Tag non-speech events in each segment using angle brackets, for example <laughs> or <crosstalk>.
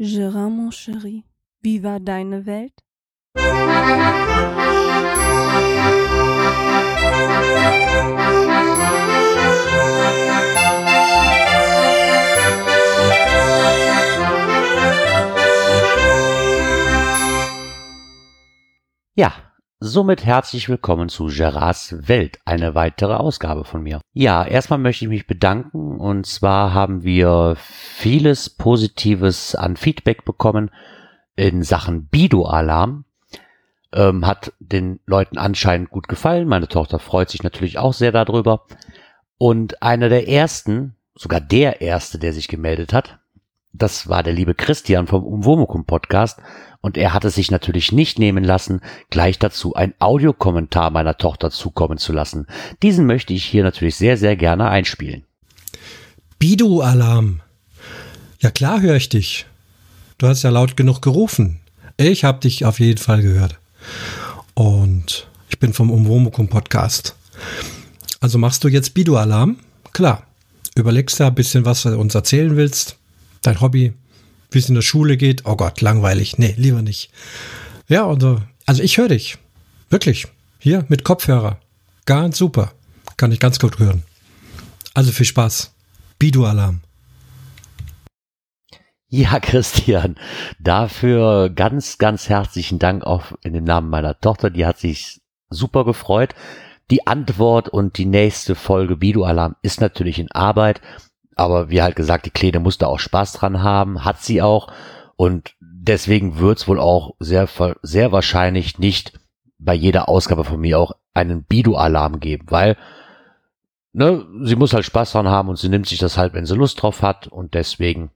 Gérard, mon chéri, wie war deine Welt? Ja, somit herzlich willkommen zu Gerards Welt, eine weitere Ausgabe von mir. Ja, erstmal möchte ich mich bedanken und zwar haben wir vieles Positives an Feedback bekommen in Sachen Bido-Alarm. Ähm, hat den Leuten anscheinend gut gefallen. Meine Tochter freut sich natürlich auch sehr darüber. Und einer der ersten, sogar der erste, der sich gemeldet hat, das war der liebe Christian vom Umwomukum Podcast und er hatte sich natürlich nicht nehmen lassen, gleich dazu ein Audiokommentar meiner Tochter zukommen zu lassen. Diesen möchte ich hier natürlich sehr, sehr gerne einspielen. Bidu-Alarm. Ja klar höre ich dich. Du hast ja laut genug gerufen. Ich habe dich auf jeden Fall gehört. Und ich bin vom Umwomukum Podcast. Also machst du jetzt Bidu-Alarm? Klar. Überlegst da ein bisschen, was du uns erzählen willst dein Hobby, wie es in der Schule geht. Oh Gott, langweilig. Nee, lieber nicht. Ja, und, also ich höre dich. Wirklich. Hier mit Kopfhörer. Ganz super. Kann ich ganz gut hören. Also viel Spaß. Bidu-Alarm. Ja, Christian, dafür ganz, ganz herzlichen Dank auch in dem Namen meiner Tochter. Die hat sich super gefreut. Die Antwort und die nächste Folge Bidu-Alarm ist natürlich in Arbeit. Aber wie halt gesagt, die Kleine musste auch Spaß dran haben, hat sie auch. Und deswegen wird es wohl auch sehr, sehr wahrscheinlich nicht bei jeder Ausgabe von mir auch einen Bidu-Alarm geben, weil ne, sie muss halt Spaß dran haben und sie nimmt sich das halt, wenn sie Lust drauf hat. Und deswegen,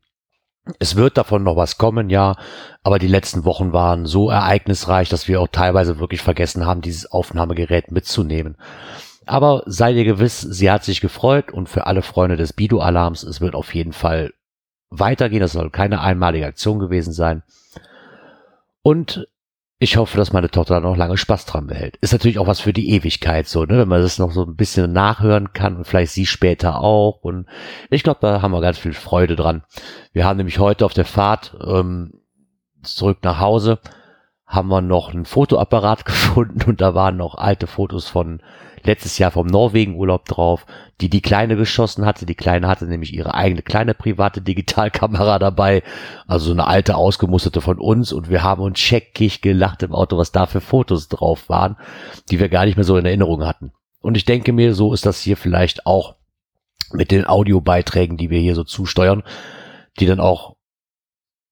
es wird davon noch was kommen, ja. Aber die letzten Wochen waren so ereignisreich, dass wir auch teilweise wirklich vergessen haben, dieses Aufnahmegerät mitzunehmen. Aber sei dir gewiss, sie hat sich gefreut und für alle Freunde des Bido-Alarms, es wird auf jeden Fall weitergehen. Das soll keine einmalige Aktion gewesen sein. Und ich hoffe, dass meine Tochter noch lange Spaß dran behält. Ist natürlich auch was für die Ewigkeit so, ne? wenn man das noch so ein bisschen nachhören kann und vielleicht sie später auch. Und ich glaube, da haben wir ganz viel Freude dran. Wir haben nämlich heute auf der Fahrt ähm, zurück nach Hause haben wir noch einen Fotoapparat <laughs> gefunden und da waren noch alte Fotos von letztes Jahr vom Norwegen-Urlaub drauf, die die Kleine geschossen hatte. Die Kleine hatte nämlich ihre eigene kleine private Digitalkamera dabei, also so eine alte ausgemusterte von uns und wir haben uns checkig gelacht im Auto, was da für Fotos drauf waren, die wir gar nicht mehr so in Erinnerung hatten. Und ich denke mir, so ist das hier vielleicht auch mit den Audiobeiträgen, die wir hier so zusteuern, die dann auch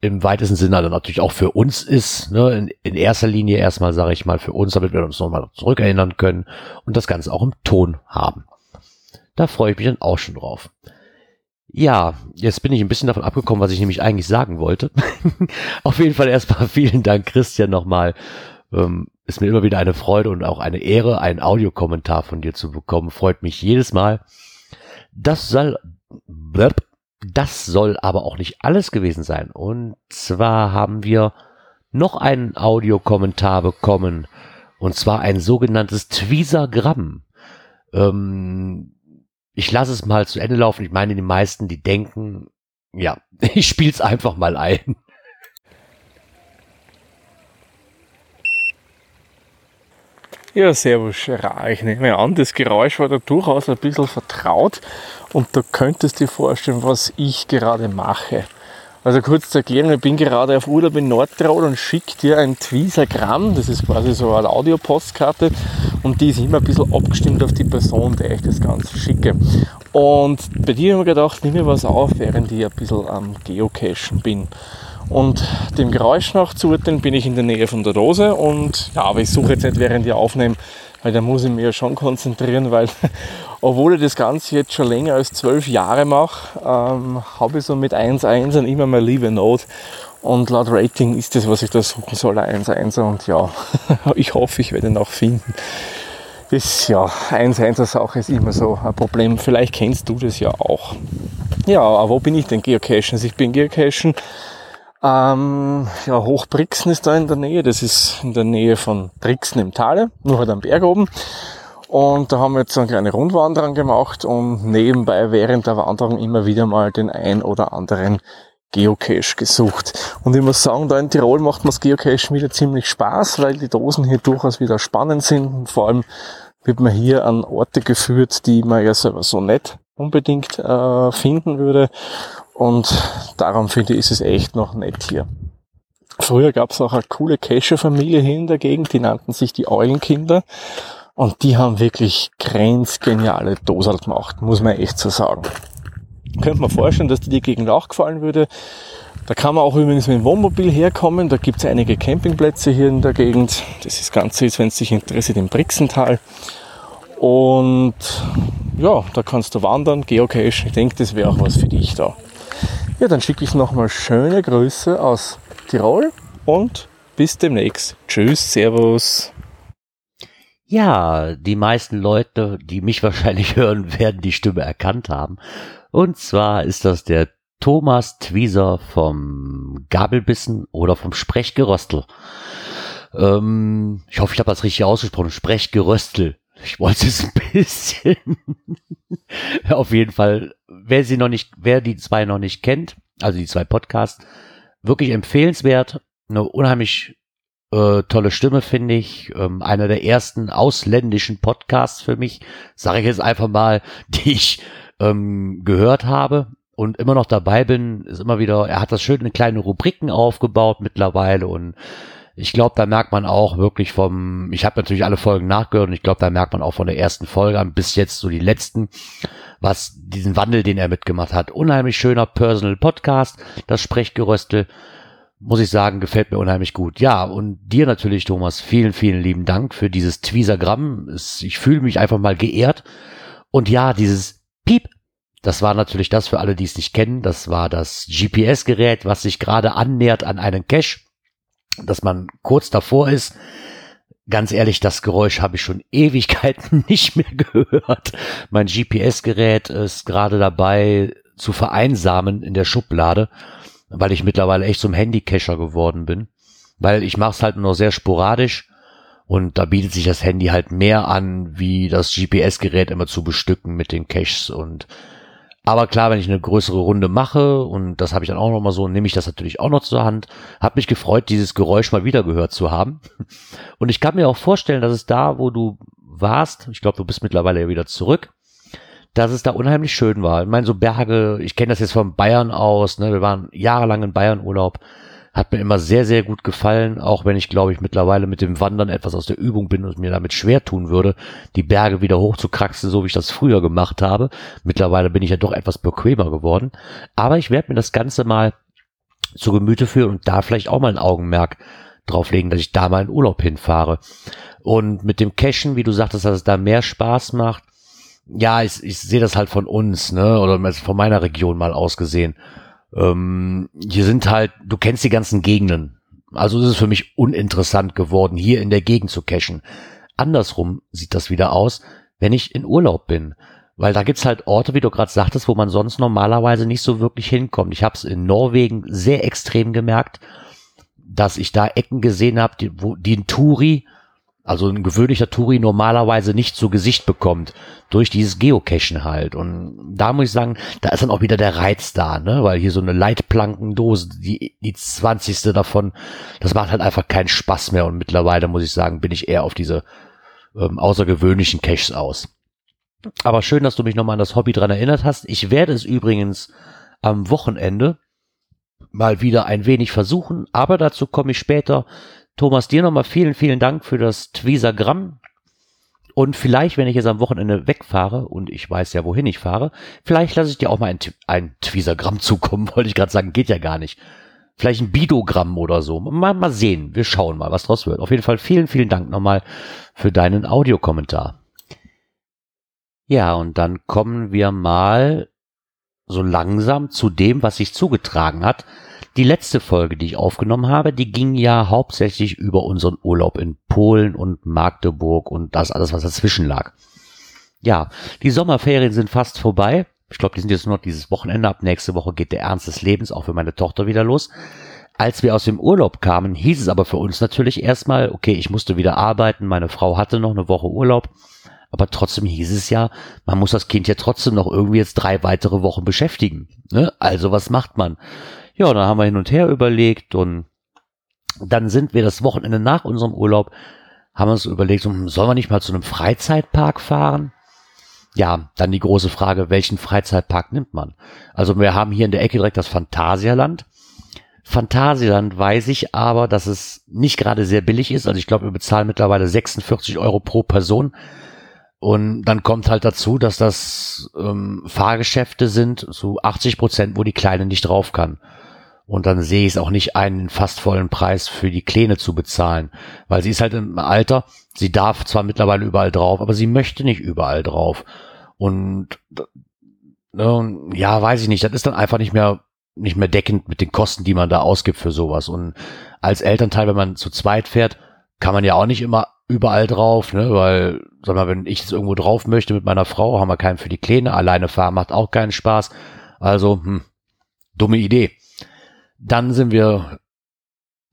im weitesten Sinne dann natürlich auch für uns ist, ne, in, in erster Linie erstmal, sage ich mal, für uns, damit wir uns nochmal zurückerinnern können und das Ganze auch im Ton haben. Da freue ich mich dann auch schon drauf. Ja, jetzt bin ich ein bisschen davon abgekommen, was ich nämlich eigentlich sagen wollte. <laughs> Auf jeden Fall erstmal vielen Dank, Christian, nochmal. Ähm, ist mir immer wieder eine Freude und auch eine Ehre, einen Audiokommentar von dir zu bekommen. Freut mich jedes Mal. Das soll, blöp, das soll aber auch nicht alles gewesen sein. Und zwar haben wir noch einen Audiokommentar bekommen. Und zwar ein sogenanntes Tweezer-Gramm. Ähm, ich lasse es mal zu Ende laufen. Ich meine, die meisten, die denken, ja, <laughs> ich spiele es einfach mal ein. Ja, servus Gerard. Ich nehme an, das Geräusch war da durchaus ein bisschen vertraut und du könntest dir vorstellen, was ich gerade mache. Also kurz zur Erklärung, ich bin gerade auf Urlaub in Nordtirol und schicke dir ein Tweezagramm, das ist quasi so eine Audiopostkarte und die ist immer ein bisschen abgestimmt auf die Person, der ich das Ganze schicke. Und bei dir habe ich mir gedacht, nimm mir was auf, während ich ein bisschen am Geocachen bin. Und dem Geräusch nach zu urteilen bin ich in der Nähe von der Dose und ja, aber ich suche jetzt nicht während ich aufnehme, weil da muss ich mich ja schon konzentrieren, weil <laughs> obwohl ich das Ganze jetzt schon länger als zwölf Jahre mache, ähm, habe ich so mit 1.1 immer mal liebe Not und laut Rating ist das, was ich da suchen soll, 1.1 und ja, <laughs> ich hoffe, ich werde ihn auch finden. Das, ja, 1.1er Sache ist immer so ein Problem. Vielleicht kennst du das ja auch. Ja, aber wo bin ich denn geocachen? Also ich bin geocachen ähm, ja, Hochbrixen ist da in der Nähe. Das ist in der Nähe von Brixen im Tale, nur halt am Berg oben. Und da haben wir jetzt eine kleine Rundwanderung gemacht und nebenbei während der Wanderung immer wieder mal den ein oder anderen Geocache gesucht. Und ich muss sagen, da in Tirol macht mir das Geocache wieder ziemlich Spaß, weil die Dosen hier durchaus wieder spannend sind. Und vor allem wird man hier an Orte geführt, die man ja selber so nicht unbedingt äh, finden würde. Und darum finde ich, ist es echt noch nett hier. Früher gab es auch eine coole Cacher-Familie hier in der Gegend, die nannten sich die Eulenkinder. Und die haben wirklich grenzgeniale Dosen gemacht, muss man echt so sagen. Könnte man vorstellen, dass dir die Gegend auch gefallen würde. Da kann man auch übrigens mit dem Wohnmobil herkommen. Da gibt es einige Campingplätze hier in der Gegend. Das ist Ganze ist, wenn es dich interessiert, im Brixental. Und ja, da kannst du wandern, geocachen. Ich denke, das wäre auch was für dich da. Ja, dann schicke ich nochmal schöne Grüße aus Tirol und bis demnächst. Tschüss, Servus. Ja, die meisten Leute, die mich <laughs> wahrscheinlich hören, werden die Stimme erkannt haben. Und zwar ist das der Thomas Twieser vom Gabelbissen oder vom Sprechgeröstel. Ähm, ich hoffe, ich habe das richtig ausgesprochen. Sprechgeröstel. Ich wollte es ein bisschen. <laughs> Auf jeden Fall, wer sie noch nicht, wer die zwei noch nicht kennt, also die zwei Podcasts, wirklich empfehlenswert. Eine unheimlich äh, tolle Stimme, finde ich. Ähm, einer der ersten ausländischen Podcasts für mich, sage ich jetzt einfach mal, <laughs> die ich ähm, gehört habe und immer noch dabei bin, ist immer wieder, er hat das schön in kleine Rubriken aufgebaut mittlerweile und ich glaube, da merkt man auch wirklich vom, ich habe natürlich alle Folgen nachgehört und ich glaube, da merkt man auch von der ersten Folge an bis jetzt so die letzten, was diesen Wandel, den er mitgemacht hat. Unheimlich schöner Personal Podcast, das Sprechgeröstel, muss ich sagen, gefällt mir unheimlich gut. Ja, und dir natürlich, Thomas, vielen, vielen lieben Dank für dieses Tweesergramm. Ich fühle mich einfach mal geehrt. Und ja, dieses Piep, das war natürlich das für alle, die es nicht kennen. Das war das GPS-Gerät, was sich gerade annähert an einen Cache dass man kurz davor ist. Ganz ehrlich, das Geräusch habe ich schon <laughs> Ewigkeiten nicht mehr gehört. Mein GPS-Gerät ist gerade dabei zu vereinsamen in der Schublade, weil ich mittlerweile echt zum Handycacher geworden bin. Weil ich mache es halt nur sehr sporadisch und da bietet sich das Handy halt mehr an, wie das GPS-Gerät immer zu bestücken mit den Caches und aber klar, wenn ich eine größere Runde mache, und das habe ich dann auch noch mal so, nehme ich das natürlich auch noch zur Hand. Hab mich gefreut, dieses Geräusch mal wieder gehört zu haben. <laughs> Und ich kann mir auch vorstellen, dass es da, wo du warst, ich glaube, du bist mittlerweile ja wieder zurück, dass es da unheimlich schön war. Ich meine, so Berge, ich kenne das jetzt von Bayern aus, ne? wir waren jahrelang in Bayern Urlaub hat mir immer sehr, sehr gut gefallen, auch wenn ich, glaube ich, mittlerweile mit dem Wandern etwas aus der Übung bin und mir damit schwer tun würde, die Berge wieder hochzukraxen, so wie ich das früher gemacht habe. Mittlerweile bin ich ja doch etwas bequemer geworden. Aber ich werde mir das Ganze mal zu Gemüte führen und da vielleicht auch mal ein Augenmerk drauflegen, dass ich da mal in Urlaub hinfahre. Und mit dem Cashen, wie du sagtest, dass es da mehr Spaß macht. Ja, ich, ich sehe das halt von uns, ne, oder von meiner Region mal ausgesehen. Ähm, hier sind halt, du kennst die ganzen Gegenden. Also ist es für mich uninteressant geworden, hier in der Gegend zu cashen. Andersrum sieht das wieder aus, wenn ich in Urlaub bin. Weil da gibt's halt Orte, wie du gerade sagtest, wo man sonst normalerweise nicht so wirklich hinkommt. Ich habe es in Norwegen sehr extrem gemerkt, dass ich da Ecken gesehen habe, die, wo die ein Touri also ein gewöhnlicher Touri normalerweise nicht zu Gesicht bekommt durch dieses Geocachen halt. Und da muss ich sagen, da ist dann auch wieder der Reiz da, ne? Weil hier so eine Leitplankendose, die, die 20. davon, das macht halt einfach keinen Spaß mehr. Und mittlerweile muss ich sagen, bin ich eher auf diese ähm, außergewöhnlichen Caches aus. Aber schön, dass du mich nochmal an das Hobby dran erinnert hast. Ich werde es übrigens am Wochenende mal wieder ein wenig versuchen, aber dazu komme ich später. Thomas, dir nochmal vielen, vielen Dank für das Tweesagramm. Und vielleicht, wenn ich jetzt am Wochenende wegfahre und ich weiß ja, wohin ich fahre, vielleicht lasse ich dir auch mal ein, ein Tweesagramm <laughs> zukommen, wollte ich gerade sagen, geht ja gar nicht. Vielleicht ein Bidogramm oder so. Mal, mal sehen. Wir schauen mal, was draus wird. Auf jeden Fall vielen, vielen Dank nochmal für deinen Audiokommentar. Ja, und dann kommen wir mal so langsam zu dem, was sich zugetragen hat. Die letzte Folge, die ich aufgenommen habe, die ging ja hauptsächlich über unseren Urlaub in Polen und Magdeburg und das alles, was dazwischen lag. Ja, die Sommerferien sind fast vorbei. Ich glaube, die sind jetzt nur noch dieses Wochenende. Ab nächste Woche geht der Ernst des Lebens auch für meine Tochter wieder los. Als wir aus dem Urlaub kamen, hieß es aber für uns natürlich erstmal, okay, ich musste wieder arbeiten, meine Frau hatte noch eine Woche Urlaub, aber trotzdem hieß es ja, man muss das Kind ja trotzdem noch irgendwie jetzt drei weitere Wochen beschäftigen. Ne? Also was macht man? Ja, dann haben wir hin und her überlegt und dann sind wir das Wochenende nach unserem Urlaub, haben uns überlegt, hm, sollen wir nicht mal zu einem Freizeitpark fahren? Ja, dann die große Frage, welchen Freizeitpark nimmt man? Also wir haben hier in der Ecke direkt das Phantasialand. Phantasialand weiß ich aber, dass es nicht gerade sehr billig ist. Also ich glaube, wir bezahlen mittlerweile 46 Euro pro Person. Und dann kommt halt dazu, dass das ähm, Fahrgeschäfte sind zu 80 Prozent, wo die Kleine nicht drauf kann. Und dann sehe ich es auch nicht einen fast vollen Preis für die Kleine zu bezahlen. Weil sie ist halt im Alter, sie darf zwar mittlerweile überall drauf, aber sie möchte nicht überall drauf. Und ne, ja, weiß ich nicht, das ist dann einfach nicht mehr nicht mehr deckend mit den Kosten, die man da ausgibt für sowas. Und als Elternteil, wenn man zu zweit fährt, kann man ja auch nicht immer überall drauf, ne? Weil, sag mal, wenn ich jetzt irgendwo drauf möchte mit meiner Frau, haben wir keinen für die Kleine. Alleine fahren macht auch keinen Spaß. Also, hm, dumme Idee. Dann sind wir,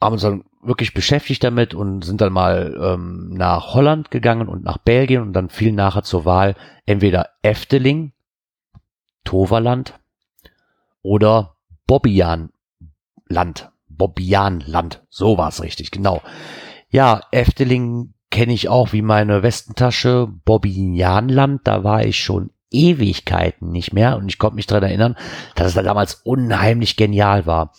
haben uns dann wirklich beschäftigt damit und sind dann mal ähm, nach Holland gegangen und nach Belgien und dann fiel nachher zur Wahl entweder Efteling, Toverland oder Bobbian Land. Bobbian Land. So war es richtig, genau. Ja, Efteling kenne ich auch wie meine Westentasche. Bobbianland, da war ich schon Ewigkeiten nicht mehr und ich konnte mich dran erinnern, dass es da damals unheimlich genial war.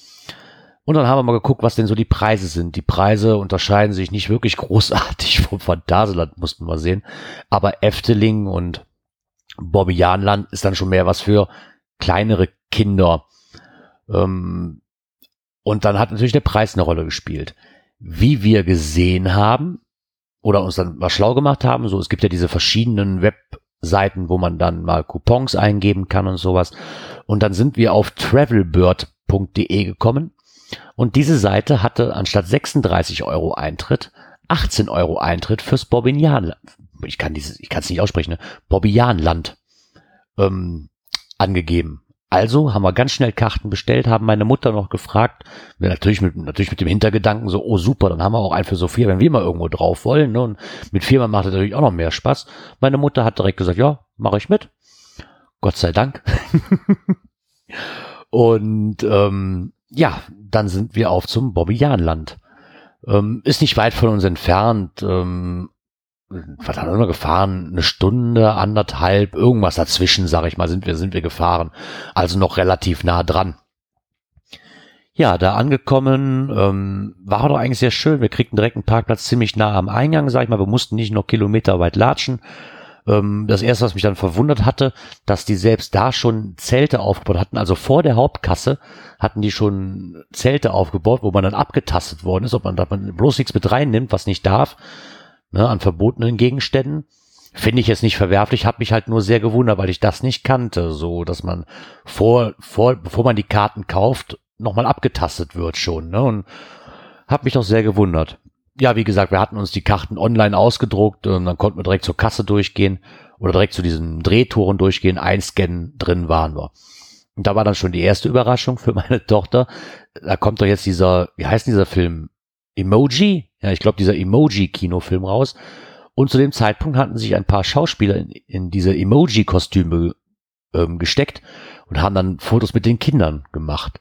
Und dann haben wir mal geguckt, was denn so die Preise sind. Die Preise unterscheiden sich nicht wirklich großartig <laughs> vom Phantasialand, mussten wir sehen. Aber Efteling und Bobbianland ist dann schon mehr was für kleinere Kinder. Ähm, und dann hat natürlich der Preis eine Rolle gespielt. Wie wir gesehen haben oder uns dann mal schlau gemacht haben, so es gibt ja diese verschiedenen Webseiten, wo man dann mal Coupons eingeben kann und sowas. Und dann sind wir auf travelbird.de gekommen und diese Seite hatte anstatt 36 Euro Eintritt 18 Euro Eintritt fürs Bobbinian, ich kann dieses, ich kann es nicht aussprechen, ne? Bobbianland ähm, angegeben. Also haben wir ganz schnell Karten bestellt, haben meine Mutter noch gefragt, natürlich mit, natürlich mit dem Hintergedanken so, oh super, dann haben wir auch einen für Sophia, wenn wir mal irgendwo drauf wollen. Ne? Und mit Firma macht es natürlich auch noch mehr Spaß. Meine Mutter hat direkt gesagt, ja, mache ich mit. Gott sei Dank. <laughs> und ähm, ja, dann sind wir auf zum Bobbianland. Ähm, ist nicht weit von uns entfernt. Ähm, was haben wir gefahren? Eine Stunde, anderthalb, irgendwas dazwischen, sag ich mal, sind wir, sind wir gefahren. Also noch relativ nah dran. Ja, da angekommen, ähm, war doch eigentlich sehr schön. Wir kriegten direkt einen Parkplatz ziemlich nah am Eingang, sag ich mal. Wir mussten nicht noch Kilometer weit latschen. Ähm, das erste, was mich dann verwundert hatte, dass die selbst da schon Zelte aufgebaut hatten. Also vor der Hauptkasse hatten die schon Zelte aufgebaut, wo man dann abgetastet worden ist, ob man da bloß nichts mit reinnimmt, was nicht darf ne, an verbotenen Gegenständen. Finde ich jetzt nicht verwerflich, hat mich halt nur sehr gewundert, weil ich das nicht kannte, so dass man vor, vor, bevor man die Karten kauft, nochmal abgetastet wird schon, ne? Und hat mich doch sehr gewundert. Ja, wie gesagt, wir hatten uns die Karten online ausgedruckt und dann konnten wir direkt zur Kasse durchgehen oder direkt zu diesen Drehtoren durchgehen, einscannen, drin waren wir. Und da war dann schon die erste Überraschung für meine <laughs> Tochter. Da kommt doch jetzt dieser, wie heißt dieser Film? Emoji, ja, ich glaube, dieser Emoji-Kinofilm raus. Und zu dem Zeitpunkt hatten sich ein paar Schauspieler in, in diese Emoji-Kostüme ähm, gesteckt und haben dann Fotos mit den Kindern gemacht.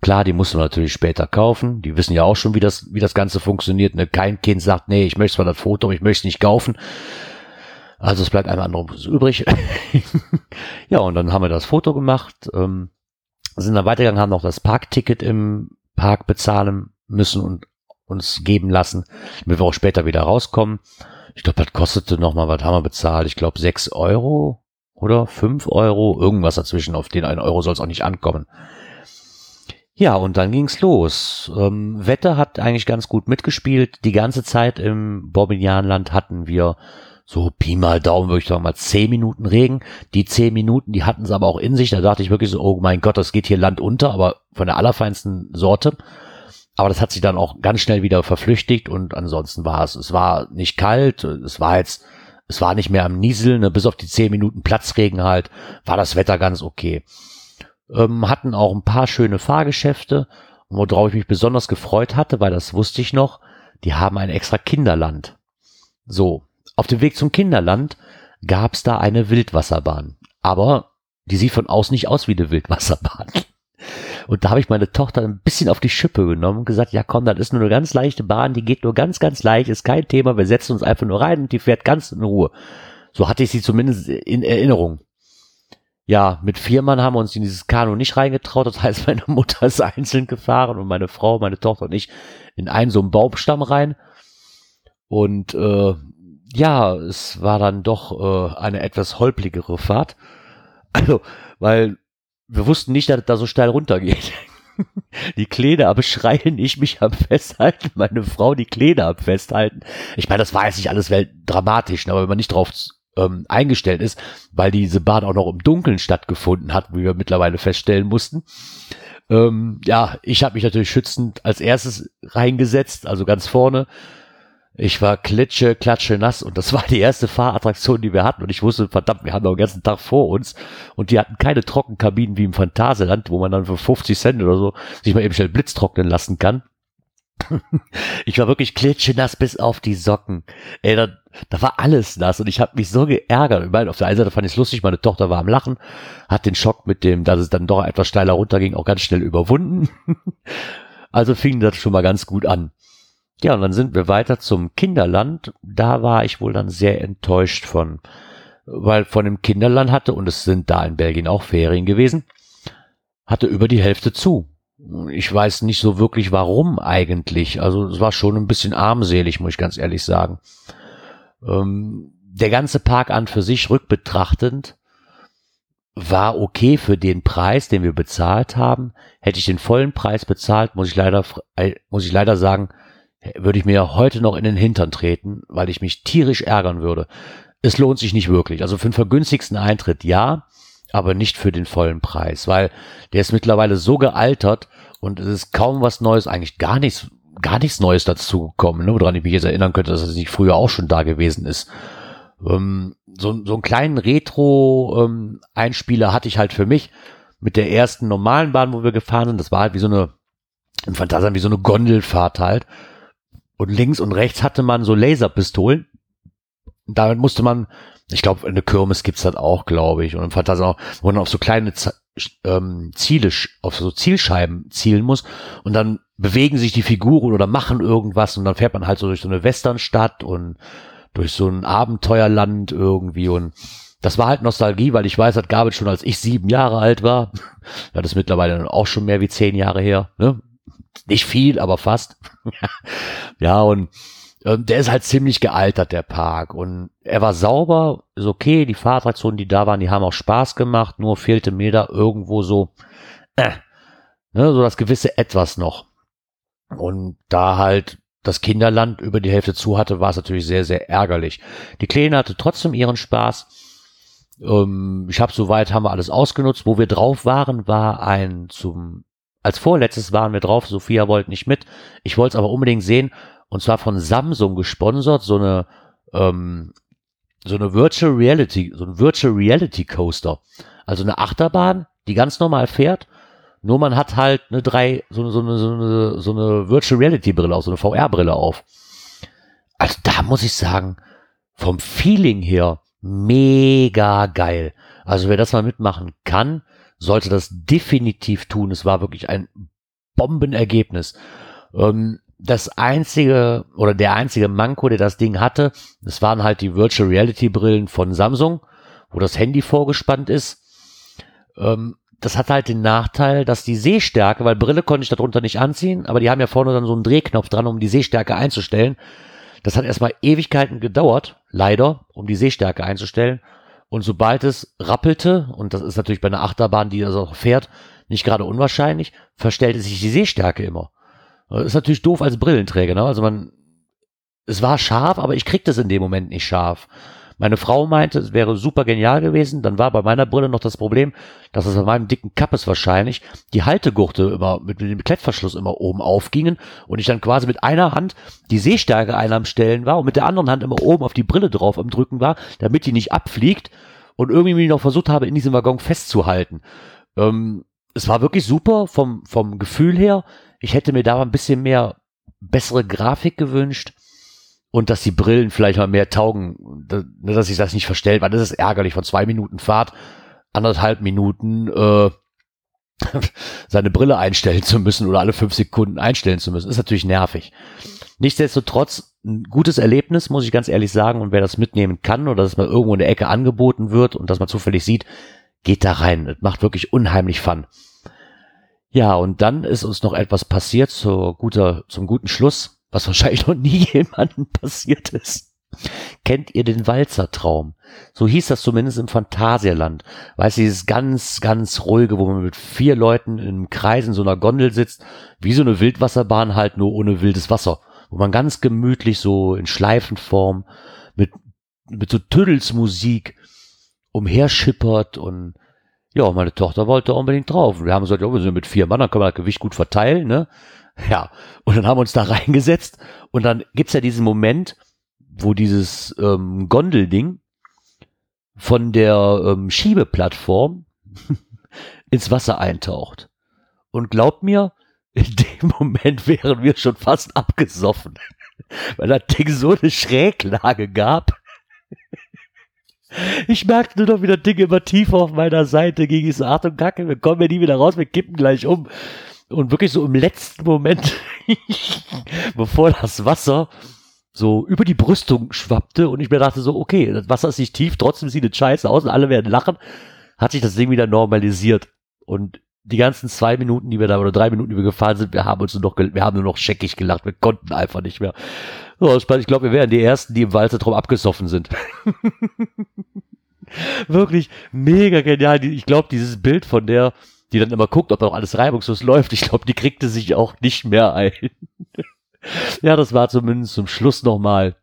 Klar, die mussten wir natürlich später kaufen. Die wissen ja auch schon, wie das, wie das Ganze funktioniert. Ne? Kein Kind sagt, nee, ich möchte zwar das Foto, aber ich möchte es nicht kaufen. Also es bleibt einem anderen übrig. <laughs> ja, und dann haben wir das Foto gemacht, ähm, sind dann weitergegangen, haben noch das Parkticket im Park bezahlen müssen und uns geben lassen, damit wir auch später wieder rauskommen. Ich glaube, das kostete nochmal, was haben wir bezahlt? Ich glaube, sechs Euro oder fünf Euro, irgendwas dazwischen, auf den einen Euro soll es auch nicht ankommen. Ja, und dann ging's los. Ähm, Wetter hat eigentlich ganz gut mitgespielt. Die ganze Zeit im Borbinianland hatten wir so Pi mal Daumen, würde ich sagen mal zehn Minuten Regen. Die zehn Minuten, die hatten es aber auch in sich. Da dachte ich wirklich so, oh mein Gott, das geht hier Land unter, aber von der allerfeinsten Sorte. Aber das hat sich dann auch ganz schnell wieder verflüchtigt und ansonsten war es, es war nicht kalt, es war jetzt, es war nicht mehr am Nieseln, ne, bis auf die zehn Minuten Platzregen halt, war das Wetter ganz okay. Ähm, hatten auch ein paar schöne Fahrgeschäfte, worauf ich mich besonders gefreut hatte, weil das wusste ich noch, die haben ein extra Kinderland. So, auf dem Weg zum Kinderland gab es da eine Wildwasserbahn, aber die sieht von außen nicht aus wie eine Wildwasserbahn. Und da habe ich meine Tochter ein bisschen auf die Schippe genommen und gesagt, ja komm, das ist nur eine ganz leichte Bahn, die geht nur ganz, ganz leicht, ist kein Thema, wir setzen uns einfach nur rein und die fährt ganz in Ruhe. So hatte ich sie zumindest in Erinnerung. Ja, mit vier Mann haben wir uns in dieses Kanu nicht reingetraut. Das heißt, <laughs> meine Mutter ist einzeln gefahren und meine Frau, meine Tochter und ich in einen so einen Baumstamm rein. Und äh, ja, es war dann doch äh, eine etwas holpligere Fahrt. Also, weil wir wussten nicht, dass es da so steil runtergeht. <laughs> Die Kleine am Schreien, ich mich am Festhalten, meine Frau die Kleine am Festhalten. Ich meine, das war jetzt nicht alles dramatisch, ne, aber wenn man nicht drauf ähm, eingestellt ist, weil diese Bahn auch noch im Dunkeln stattgefunden hat, wie wir mittlerweile feststellen mussten. Ähm, ja, ich habe mich natürlich schützend als erstes reingesetzt, also ganz vorne. Ich war klitsche, klatsche nass und das war die erste Fahrattraktion, die wir hatten. Und ich wusste, verdammt, wir haben noch den ganzen Tag vor uns und die hatten keine Trockenkabinen wie im Phantasialand, wo man dann für 50 Cent oder so sich mal eben schnell Blitz trocknen lassen kann. <laughs> ich war wirklich klitschenass bis auf die Socken. Ey, da, da war alles nass und ich habe mich so geärgert. Ich meine, auf der einen Seite fand ich es lustig, meine Tochter war am Lachen, hat den Schock mit dem, dass es dann doch etwas steiler runterging, auch ganz schnell überwunden. <laughs> also fing das schon mal ganz gut an. Ja, und dann sind wir weiter zum Kinderland. Da war ich wohl dann sehr enttäuscht von, weil von dem Kinderland hatte, und es sind da in Belgien auch Ferien gewesen, hatte über die Hälfte zu. Ich weiß nicht so wirklich warum eigentlich. Also es war schon ein bisschen armselig, muss ich ganz ehrlich sagen. Ähm, der ganze Park an für sich rückbetrachtend war okay für den Preis, den wir bezahlt haben. Hätte ich den vollen Preis bezahlt, muss ich leider, äh, muss ich leider sagen, würde ich mir heute noch in den Hintern treten, weil ich mich tierisch ärgern würde. Es lohnt sich nicht wirklich. Also für den vergünstigsten Eintritt ja, aber nicht für den vollen Preis, weil der ist mittlerweile so gealtert und es ist kaum was Neues, eigentlich gar nichts, gar nichts Neues dazu gekommen, ne, woran ich mich jetzt erinnern könnte, dass es nicht früher auch schon da gewesen ist. Ähm, so, so einen kleinen Retro-Einspieler ähm, hatte ich halt für mich mit der ersten normalen Bahn, wo wir gefahren sind. Das war halt wie so eine, im Phantasialand wie so eine Gondelfahrt halt. Und links und rechts hatte man so Laserpistolen. Damit musste man ich glaube, eine Kirmes gibt's das auch, glaube ich. Und im Phantasialand auch, wo man auf so kleine Z ähm, Ziele, auf so Zielscheiben zielen muss. Und dann bewegen sich die Figuren oder machen irgendwas. Und dann fährt man halt so durch so eine Westernstadt und durch so ein Abenteuerland irgendwie. Und das war halt Nostalgie, weil ich weiß, das gab es schon, als ich sieben Jahre alt war. <laughs> Das ist mittlerweile auch schon mehr wie zehn Jahre her. Ne? Nicht viel, aber fast. <laughs> ja, und ähm, der ist halt ziemlich gealtert, der Park. Und er war sauber, ist okay. Die Fahrattraktionen, die da waren, die haben auch Spaß gemacht. Nur fehlte mir da irgendwo so, äh, ne, so das gewisse Etwas noch. Und da halt das Kinderland über die Hälfte zu hatte, war es natürlich sehr, sehr ärgerlich. Die Kleine hatte trotzdem ihren Spaß. Ähm, ich habe soweit, haben wir alles ausgenutzt. Wo wir drauf waren, war ein zum, als vorletztes waren wir drauf. Sophia wollte nicht mit. Ich wollte es aber unbedingt sehen und zwar von Samsung gesponsert, so eine, ähm, so eine Virtual Reality, so ein Virtual Reality Coaster. Also eine Achterbahn, die ganz normal fährt, nur man hat halt eine drei, so eine, so eine, so eine, so eine Virtual Reality Brille auf, so eine VR-Brille auf. Also da muss ich sagen, vom Feeling her mega geil. Also wer das mal mitmachen kann, sollte das definitiv tun. Es war wirklich ein Bombenergebnis. Ähm, das einzige oder der einzige Manko, der das Ding hatte, das waren halt die Virtual Reality Brillen von Samsung, wo das Handy vorgespannt ist. Ähm, das hat halt den Nachteil, dass die Sehstärke, weil Brille konnte ich darunter nicht anziehen, aber die haben ja vorne dann so einen Drehknopf dran, um die Sehstärke einzustellen. Das hat erstmal Ewigkeiten gedauert, leider, um die Sehstärke einzustellen. Und sobald es rappelte, und das ist natürlich bei einer Achterbahn, die das auch fährt, nicht gerade unwahrscheinlich, verstellte sich die Sehstärke immer. Ist natürlich doof als Brillenträger, ne? Also man, es war scharf, aber ich krieg das in dem Moment nicht scharf. Meine Frau meinte, es wäre super genial gewesen. Dann war bei meiner Brille noch das Problem, dass es bei meinem dicken Kappes wahrscheinlich die Haltegurte immer mit, mit dem Klettverschluss immer oben aufgingen und ich dann quasi mit einer Hand die Sehstärke ein am Stellen war und mit der anderen Hand immer oben auf die Brille drauf am Drücken war, damit die nicht abfliegt und irgendwie mich noch versucht habe, in diesem Waggon festzuhalten. Ähm, es war wirklich super vom, vom Gefühl her. Ich hätte mir da ein bisschen mehr bessere Grafik gewünscht und dass die Brillen vielleicht mal mehr taugen, ne, dass sich das nicht verstellt, weil das ist ärgerlich von zwei Minuten Fahrt, anderthalb Minuten äh, <laughs> seine Brille einstellen zu müssen oder alle fünf Sekunden einstellen zu müssen. Ist natürlich nervig. Nichtsdestotrotz ein gutes Erlebnis, muss ich ganz ehrlich sagen. Und wer das mitnehmen kann oder dass man irgendwo in der Ecke angeboten wird und dass man zufällig sieht, geht da rein. Es macht wirklich unheimlich Fun. Ja, und dann ist uns noch etwas passiert zur guter, zum guten Schluss, was wahrscheinlich noch nie <laughs> jemandem passiert ist. Kennt ihr den Walzertraum? So hieß das zumindest im Phantasialand. Weißt du, dieses ganz, ganz ruhige, wo man mit vier Leuten im Kreis in so einer Gondel sitzt, wie so eine Wildwasserbahn halt nur ohne wildes Wasser. Wo man ganz gemütlich so in Schleifenform mit, mit so Tüdelsmusik umherschippert und ja, meine Tochter wollte unbedingt drauf. Wir haben gesagt, ja, wir sind mit vier Mann, dann können wir das Gewicht gut verteilen, ne? Ja, und dann haben wir uns da <laughs> reingesetzt und dann gibt's ja diesen Moment, wo dieses ähm, Gondelding von der ähm, Schiebeplattform <laughs> ins Wasser eintaucht. Und glaubt mir, <laughs> in dem Moment wären wir schon fast abgesoffen, weil das Ding so eine Schräglage gab. Ich merkte nur noch, wie das Ding immer tiefer auf meiner Seite ging. Ich so, Achtung, Kacke, wir kommen ja nie wieder raus, wir kippen gleich um. Und wirklich so im letzten Moment, <laughs> bevor das Wasser so über die Brüstung schwappte und ich mir dachte so, okay, das Wasser ist nicht tief, trotzdem sieht es scheiße aus und alle werden lachen, hat sich das Ding wieder normalisiert. Und die ganzen zwei Minuten, die wir da, oder drei Minuten, die wir gefahren sind, wir haben uns nur noch, wir haben nur noch scheckig gelacht, wir konnten einfach nicht mehr. So, ich glaube, wir wären die Ersten, die im Walzertraum abgesoffen sind. <laughs> Wirklich mega genial. Ich glaube, dieses Bild von der, die dann immer guckt, ob auch alles reibungslos läuft, ich glaube, die kriegte sich auch nicht mehr ein. <laughs> ja, das war zumindest zum Schluss nochmal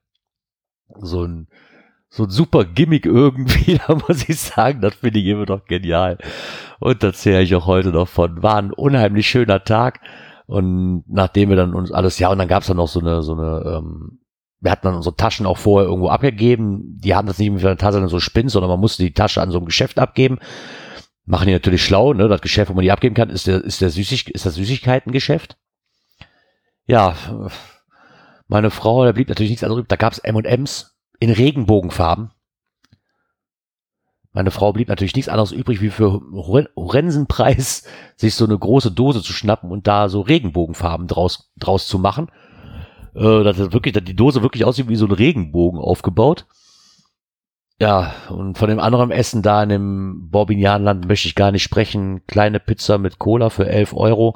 so ein, so ein super Gimmick irgendwie, <laughs> da muss ich sagen, das finde ich immer noch genial. Und da zähle ich auch heute noch von. War ein unheimlich schöner Tag. Und nachdem wir dann uns alles, ja, und dann gab es dann noch so eine, so eine, ähm, wir hatten dann unsere Taschen auch vorher irgendwo abgegeben. Die haben das nicht mit einer Tasche so Spinn, sondern man musste die Tasche an so einem Geschäft abgeben. Machen die natürlich schlau, ne? Das Geschäft, wo man die abgeben kann, ist der, ist der Süßig, ist das Süßigkeitengeschäft ja, meine Frau, da blieb natürlich nichts anderes Da gab es M&M's in Regenbogenfarben. Meine Frau blieb natürlich nichts anderes übrig, wie für Horrensenpreis <laughs> sich so eine große Dose zu schnappen und da so Regenbogenfarben draus, draus zu machen. Äh, das ist wirklich, dass die Dose wirklich aussieht wie so ein Regenbogen aufgebaut. Ja, und von dem anderen Essen da in dem Borbinianland möchte ich gar nicht sprechen. Kleine Pizza mit Cola für 11 Euro.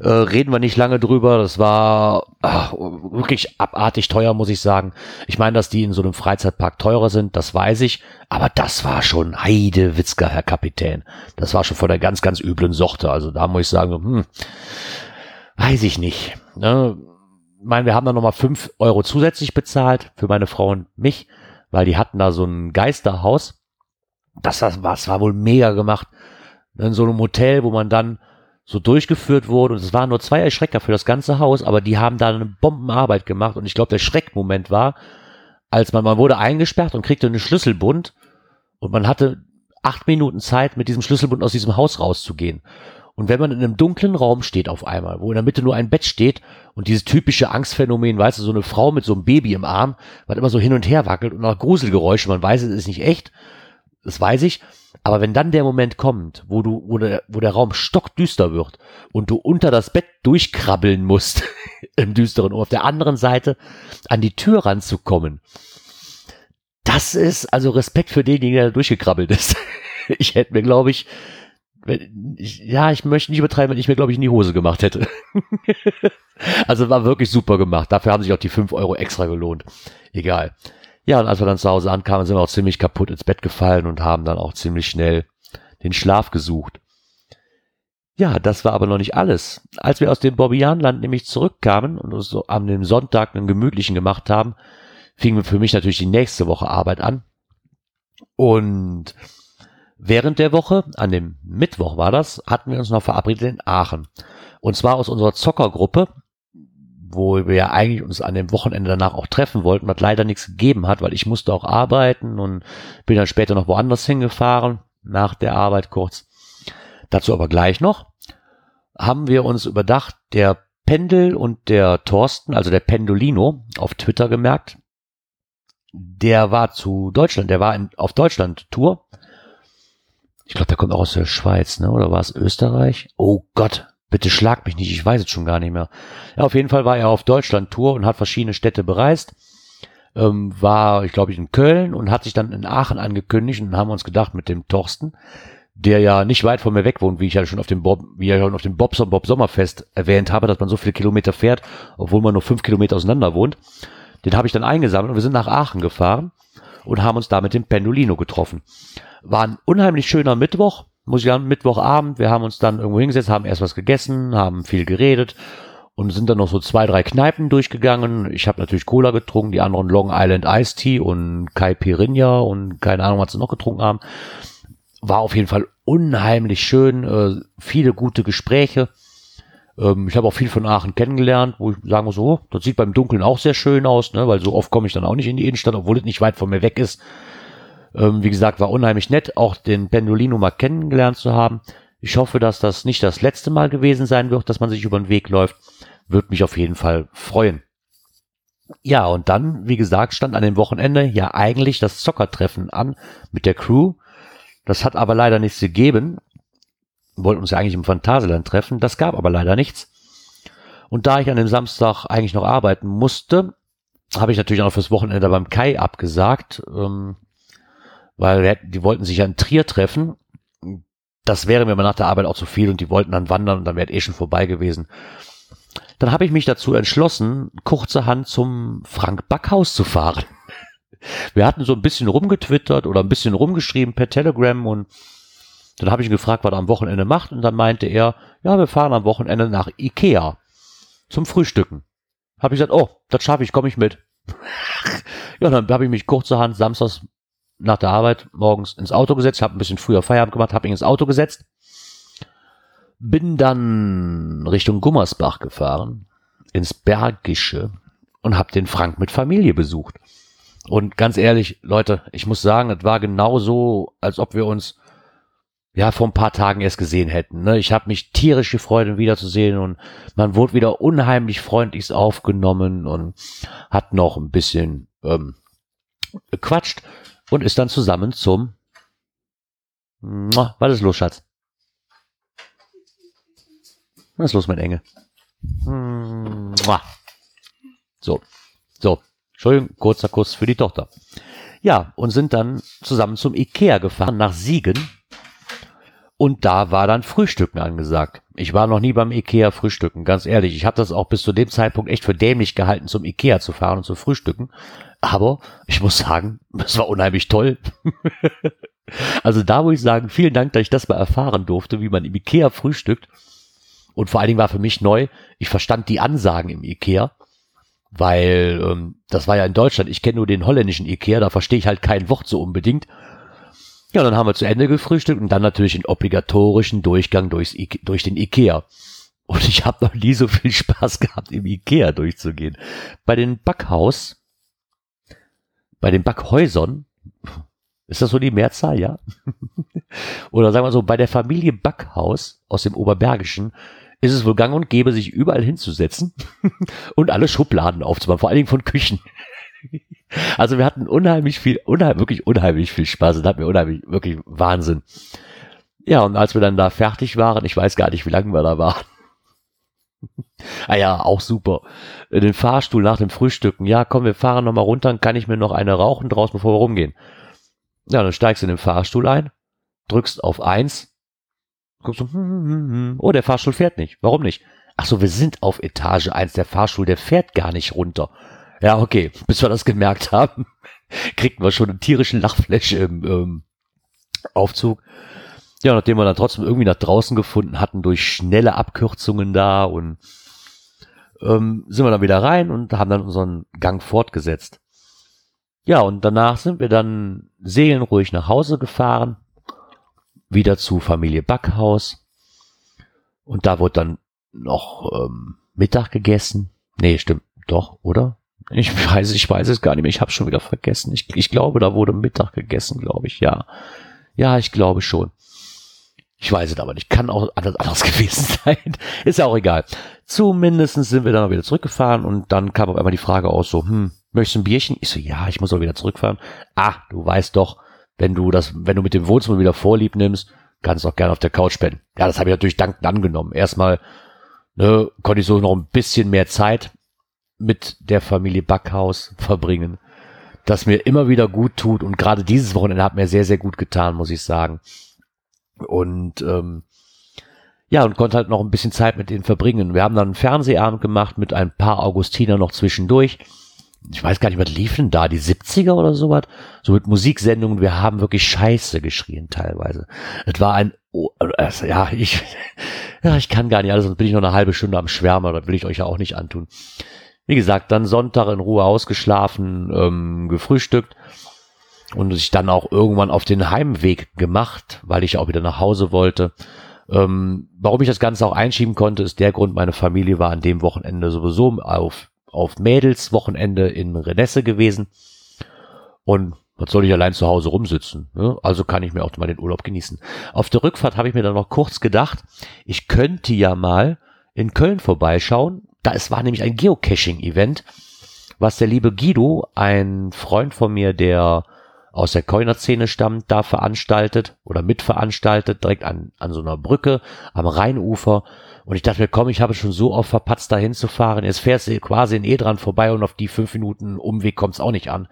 Äh, reden wir nicht lange drüber. Das war ach, wirklich abartig teuer, muss ich sagen. Ich meine, dass die in so einem Freizeitpark teurer sind, das weiß ich. Aber das war schon Heide Witzka, Herr Kapitän. Das war schon von der ganz, ganz üblen Sorte. Also da muss ich sagen, hm, weiß ich nicht. Ne? Ich meine, wir haben da nochmal 5 Euro zusätzlich bezahlt für meine Frau und mich weil die hatten da so ein Geisterhaus. Das war, das war wohl mega gemacht. In so einem Hotel, wo man dann so durchgeführt wurde und es waren nur zwei Erschrecker für das ganze Haus, aber die haben da eine Bombenarbeit gemacht und ich glaube, der Schreckmoment war, als man, man wurde eingesperrt und kriegte einen Schlüsselbund und man hatte acht Minuten Zeit, mit diesem Schlüsselbund aus diesem Haus rauszugehen. Und wenn man in einem dunklen Raum steht auf einmal, wo in der Mitte nur ein Bett steht und dieses typische Angstphänomen, weißt du, so eine Frau mit so einem Baby im Arm, was immer so hin und her wackelt und nach Gruselgeräusche, man weiß, es ist nicht echt, das weiß ich, aber wenn dann der Moment kommt, wo du, wo der, wo der Raum stockdüster wird und du unter das Bett durchkrabbeln musst <laughs> im düsteren, um auf der anderen Seite an die Tür ranzukommen, das ist also Respekt für denjenigen, der da durchgekrabbelt ist. <laughs> ich hätte mir, glaube ich, ja, ich möchte nicht übertreiben, wenn ich mir, glaube ich, in die Hose gemacht hätte. <laughs> also war wirklich super gemacht. Dafür haben sich auch die fünf Euro extra gelohnt. Egal. Ja, und als wir dann zu Hause ankamen, sind wir auch ziemlich kaputt ins Bett gefallen und haben dann auch ziemlich schnell den Schlaf gesucht. Ja, das war aber noch nicht alles. Als wir aus dem Bobbianland nämlich zurückkamen und uns so an dem Sonntag einen gemütlichen gemacht haben, fing für mich natürlich die nächste Woche Arbeit an. Und Während der Woche, an dem Mittwoch war das, hatten wir uns noch verabredet in Aachen. Und zwar aus unserer Zockergruppe, wo wir ja eigentlich uns an dem Wochenende danach auch treffen wollten, was leider nichts gegeben hat, weil ich musste auch arbeiten und bin dann später noch woanders hingefahren, nach der Arbeit kurz. Dazu aber gleich noch, haben wir uns überdacht, der Pendel und der Thorsten, also der Pendolino, auf Twitter gemerkt, der war zu Deutschland, der war in, auf Deutschland-Tour Ich glaube, der kommt auch aus der Schweiz, ne? Oder war es Österreich? Oh Gott, bitte schlag mich nicht, ich weiß es schon gar nicht mehr. Ja, auf jeden Fall war er auf Deutschland-Tour und hat verschiedene Städte bereist. Ähm, war, ich glaube, in Köln und hat sich dann in Aachen angekündigt und haben uns gedacht mit dem Thorsten, der ja nicht weit von mir weg wohnt, wie ich ja schon auf dem Bob, wie ja schon auf dem Bobson Bob Sommerfest erwähnt habe, dass man so viele Kilometer fährt, obwohl man nur fünf Kilometer auseinander wohnt. Den habe ich dann eingesammelt und wir sind nach Aachen gefahren und haben uns da mit dem Pendolino getroffen. War ein unheimlich schöner Mittwoch, muss ich sagen, Mittwochabend. Wir haben uns dann irgendwo hingesetzt, haben erst was gegessen, haben viel geredet und sind dann noch so zwei, drei Kneipen durchgegangen. Ich habe natürlich Cola getrunken, die anderen Long Island Iced Tea und Kai Pirinha und keine Ahnung, was sie noch getrunken haben. War auf jeden Fall unheimlich schön, äh, viele gute Gespräche. Ähm, ich habe auch viel von Aachen kennengelernt, wo ich sagen muss, oh, das sieht beim Dunkeln auch sehr schön aus, ne, weil so oft komme ich dann auch nicht in die Innenstadt, obwohl es nicht weit von mir weg ist. Ähm, wie gesagt, war unheimlich nett, auch den Pendolino mal kennengelernt zu haben. Ich hoffe, dass das nicht das letzte Mal gewesen sein wird, dass man sich über den Weg läuft. Würde mich auf jeden Fall freuen. Ja, und dann, wie gesagt, stand an dem Wochenende ja eigentlich das Zockertreffen an mit der Crew. Das hat aber leider nichts gegeben. Wir wollten uns ja eigentlich im Phantasialand treffen. Das gab aber leider nichts. Und da ich an dem Samstag eigentlich noch arbeiten musste, habe ich natürlich auch fürs Wochenende beim Kai abgesagt, ähm, weil die wollten sich ja in Trier treffen. Das wäre mir mal nach der Arbeit auch zu viel und die wollten dann wandern und dann wäre eh schon vorbei gewesen. Dann habe ich mich dazu entschlossen, kurzerhand zum Frank Backhaus zu fahren. <laughs> Wir hatten so ein bisschen rumgetwittert oder ein bisschen rumgeschrieben per Telegram und dann habe ich ihn gefragt, was er am Wochenende macht und dann meinte er, ja, wir fahren am Wochenende nach Ikea zum Frühstücken. Habe ich gesagt, oh, das schaffe ich, komme ich mit. <laughs> ja, dann habe ich mich kurzerhand samstags nach der Arbeit morgens ins Auto gesetzt, habe ein bisschen früher Feierabend gemacht, habe ihn ins Auto gesetzt, bin dann Richtung Gummersbach gefahren, ins Bergische und habe den Frank mit Familie besucht. Und ganz ehrlich, Leute, ich muss sagen, es war genau so, als ob wir uns ja vor ein paar Tagen erst gesehen hätten. Ne? Ich habe mich tierisch gefreut, ihn wiederzusehen und man wurde wieder unheimlich freundlich aufgenommen und hat noch ein bisschen ähm, gequatscht und ist dann zusammen zum Was ist los, Schatz? Was ist los, mein Engel? So, so. Entschuldigung, kurzer Kuss für die Tochter. Ja, und sind dann zusammen zum Ikea gefahren nach Siegen. Und da war dann Frühstücken angesagt. Ich war noch nie beim Ikea frühstücken, ganz ehrlich. Ich habe das auch bis zu dem Zeitpunkt echt für dämlich gehalten, zum Ikea zu fahren und zu frühstücken. Aber ich muss sagen, <laughs> es war unheimlich toll. <laughs> also da muss ich sagen, vielen Dank, dass ich das mal erfahren durfte, wie man im Ikea frühstückt. Und vor allen Dingen war für mich neu, ich verstand die Ansagen im Ikea weil ähm, das war ja in Deutschland, ich kenne nur den holländischen Ikea, da verstehe ich halt kein Wort so unbedingt. Ja, dann haben wir zu Ende gefrühstückt und dann natürlich den obligatorischen Durchgang durchs I durch den Ikea. Und ich habe noch nie so viel Spaß gehabt, im Ikea durchzugehen. Bei den Backhaus, bei den Backhäusern, ist das so die Mehrzahl, ja? <laughs> Oder sagen wir so, bei der Familie Backhaus aus dem Oberbergischen ist es wohl gang und gäbe, sich überall hinzusetzen <laughs> und alle Schubladen aufzubauen, vor allen Dingen von Küchen. <laughs> Also wir hatten unheimlich viel, unheimlich, wirklich unheimlich viel Spaß und hatten wir unheimlich, wirklich Wahnsinn. Ja, und als wir dann da fertig waren, ich weiß gar nicht, wie lange wir da waren. <laughs> ah ja, auch super. Den Fahrstuhl nach dem Frühstücken. Ja, komm, wir fahren nochmal runter, dann kann ich mir noch eine rauchen draus, bevor wir rumgehen. Ja, dann steigst du in den Fahrstuhl ein, drückst auf eins, Guckst du, hm, hm, hm, hm. oh, der Fahrstuhl fährt nicht. Warum nicht? Ach so, wir sind auf Etage 1. Der Fahrstuhl, der fährt gar nicht runter. Ja, okay. Bis wir das gemerkt haben, <laughs> kriegten wir schon einen tierischen Lachflash im ähm, Aufzug. Ja, nachdem wir dann trotzdem irgendwie nach draußen gefunden hatten, durch schnelle Abkürzungen da und ähm, sind wir dann wieder rein und haben dann unseren Gang fortgesetzt. Ja, und danach sind wir dann seelenruhig nach Hause gefahren wieder zu Familie Backhaus. Und da wurde dann noch ähm, Mittag gegessen. Nee, stimmt, doch, oder? Ich weiß, ich weiß es gar nicht mehr. Ich habe schon wieder vergessen. Ich, ich glaube, da wurde Mittag gegessen, glaube ich. Ja, ja, ich glaube schon. Ich weiß es aber nicht. Kann auch alles anders <laughs> gewesen sein. Ist ja auch egal. Zumindest sind wir dann wieder zurückgefahren und dann kam auf einmal die Frage aus so, hm, möchtest du ein Bierchen? Ich so, ja, ich muss auch wieder zurückfahren. Ah, du weißt doch, wenn du das, wenn du mit dem Wohnzimmer wieder Vorlieb nimmst, kannst du auch gerne auf der Couch pennen. Ja, das habe ich natürlich dankend angenommen. Erstmal ne, konnte ich so noch ein bisschen mehr Zeit mit der Familie Backhaus verbringen, das mir immer wieder gut tut und gerade dieses Wochenende hat mir sehr, sehr gut getan, muss ich sagen. Und ähm, ja, und konnte halt noch ein bisschen Zeit mit denen verbringen. Wir haben dann einen Fernsehabend gemacht mit ein paar Augustiner noch zwischendurch. Ich weiß gar nicht, was lief denn da? Die 70er oder sowas? So mit Musiksendungen. Wir haben wirklich Scheiße geschrien teilweise. Es war ein, oh, also, ja, ich, <laughs> ja, ich kann gar nicht alles, sonst bin ich noch eine halbe Stunde am Schwärmer. Das will ich euch ja auch nicht antun. Wie gesagt, dann Sonntag in Ruhe ausgeschlafen, ähm, gefrühstückt und sich dann auch irgendwann auf den Heimweg gemacht, weil ich auch wieder nach Hause wollte. Ähm, warum ich das Ganze auch einschieben konnte, ist der Grund, meine Familie war an dem Wochenende sowieso auf, auf Mädelswochenende in Renesse gewesen. Und was soll ich allein zu Hause rumsitzen? Ne? Also kann ich mir auch mal den Urlaub genießen. Auf der Rückfahrt habe ich mir dann noch kurz gedacht, ich könnte ja mal in Köln vorbeischauen. Da es war nämlich ein Geocaching-Event, was der liebe Guido, ein Freund von mir, der aus der Coiner-Szene stammt, da veranstaltet oder mitveranstaltet, direkt an, an so einer Brücke am Rheinufer. Und ich dachte mir, komm, ich habe schon so oft verpatzt, da hinzufahren. Jetzt fährst du quasi in E dran vorbei und auf die fünf Minuten Umweg kommt's auch nicht an.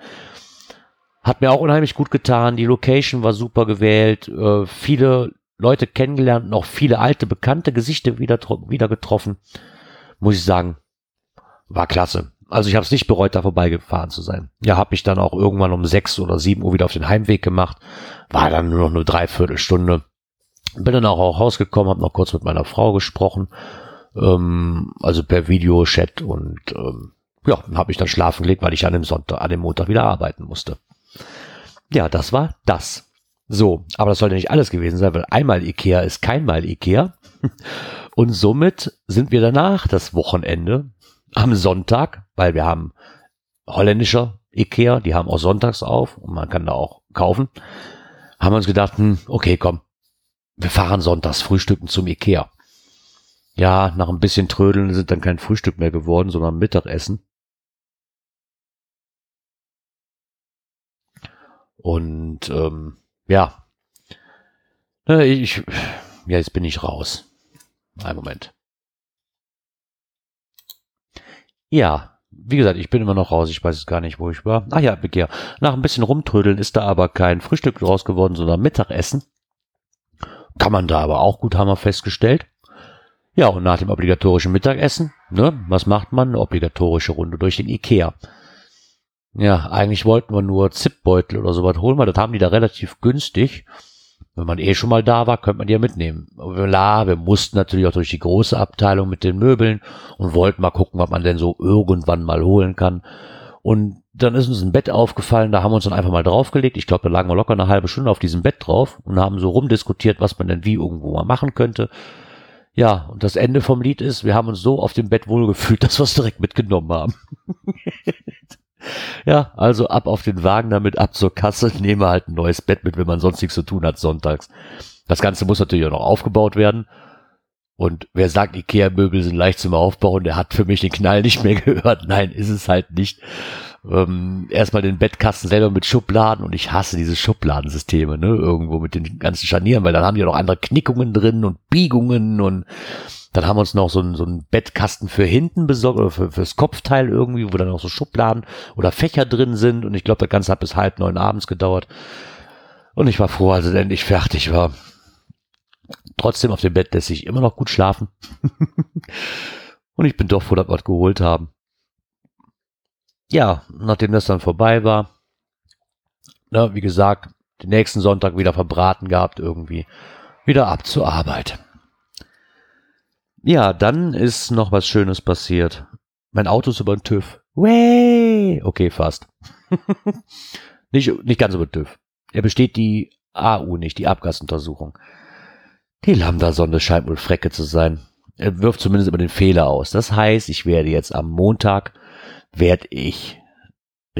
Hat mir auch unheimlich gut getan. Die Location war super gewählt. Äh, viele Leute kennengelernt, noch viele alte, bekannte Gesichter wieder, wieder getroffen. Muss ich sagen, war klasse. Also ich habe es nicht bereut, da vorbeigefahren zu sein. Ja, habe mich dann auch irgendwann um sechs oder sieben Uhr wieder auf den Heimweg gemacht. War dann nur noch eine Dreiviertelstunde. Bin dann auch, auch rausgekommen, habe noch kurz mit meiner Frau gesprochen. Ähm, also per Videochat und ähm, ja, habe mich dann schlafen gelegt, weil ich an dem Sonntag, an dem Montag wieder arbeiten musste. Ja, das war das. So, aber das sollte nicht alles gewesen sein, weil einmal Ikea ist keinmal Ikea. Und somit sind wir danach das Wochenende am Sonntag, weil wir haben holländischer Ikea, die haben auch sonntags auf und man kann da auch kaufen, haben wir uns gedacht, hm, okay, komm, wir fahren sonntags frühstücken zum Ikea. Ja, nach ein bisschen Trödeln sind dann kein Frühstück mehr geworden, sondern Mittagessen. Und ähm, ja, ich, ja, jetzt bin ich raus. Ein Moment. Ja, wie gesagt, ich bin immer noch raus. Ich weiß es gar nicht, wo ich war. Ach ja, Begehr. Nach ein bisschen rumtrödeln ist da aber kein Frühstück draus geworden, sondern Mittagessen. Kann man da aber auch gut, haben wir festgestellt. Ja, und nach dem obligatorischen Mittagessen, ne, was macht man? Eine obligatorische Runde durch den Ikea. Ja, eigentlich wollten wir nur Zipbeutel oder sowas holen, weil das haben die da relativ günstig. Wenn man eh schon mal da war, könnte man die ja mitnehmen. Aber klar, wir mussten natürlich auch durch die große Abteilung mit den Möbeln und wollten mal gucken, was man denn so irgendwann mal holen kann. Und dann ist uns ein Bett aufgefallen, da haben wir uns dann einfach mal draufgelegt. Ich glaube, da lagen wir locker eine halbe Stunde auf diesem Bett drauf und haben so rumdiskutiert, was man denn wie irgendwo mal machen könnte. Ja, und das Ende vom Lied ist, wir haben uns so auf dem Bett wohlgefühlt, <laughs> dass wir es direkt mitgenommen haben. <laughs> Ja, also ab auf den Wagen damit, ab zur Kasse, nehme halt ein neues Bett mit, wenn man sonst nichts zu tun hat sonntags. Das Ganze muss natürlich auch noch aufgebaut werden. Und wer sagt, Ikea-Möbel sind leicht zum Aufbauen, der hat für mich den Knall nicht mehr <laughs> gehört. Nein, ist es halt nicht. Ähm, erstmal den Bettkasten selber mit Schubladen und ich hasse diese Schubladensysteme, ne, irgendwo mit den ganzen Scharnieren, weil dann haben die ja noch andere Knickungen drin und Biegungen und dann haben wir uns noch so einen, so einen Bettkasten für hinten besorgt, oder für, fürs Kopfteil irgendwie, wo dann auch so Schubladen oder Fächer drin sind. Und ich glaube, das Ganze hat bis halb neun abends gedauert. Und ich war froh, als es endlich fertig war. Trotzdem auf dem Bett lässt sich immer noch gut schlafen. <laughs> und ich bin doch froh, dass wir was geholt haben. Ja, nachdem das dann vorbei war, na, wie gesagt, den nächsten Sonntag wieder verbraten gehabt irgendwie, wieder ab zur Arbeit. Ja, dann ist noch was Schönes passiert. Mein Auto ist über den TÜV. Way! Okay, fast. <laughs> nicht, nicht ganz über den TÜV. Er besteht die AU nicht, die Abgasuntersuchung. Die Lambda-Sonde scheint wohl Frecke zu sein. Er wirft zumindest immer den Fehler aus. Das heißt, ich werde jetzt am Montag, werde ich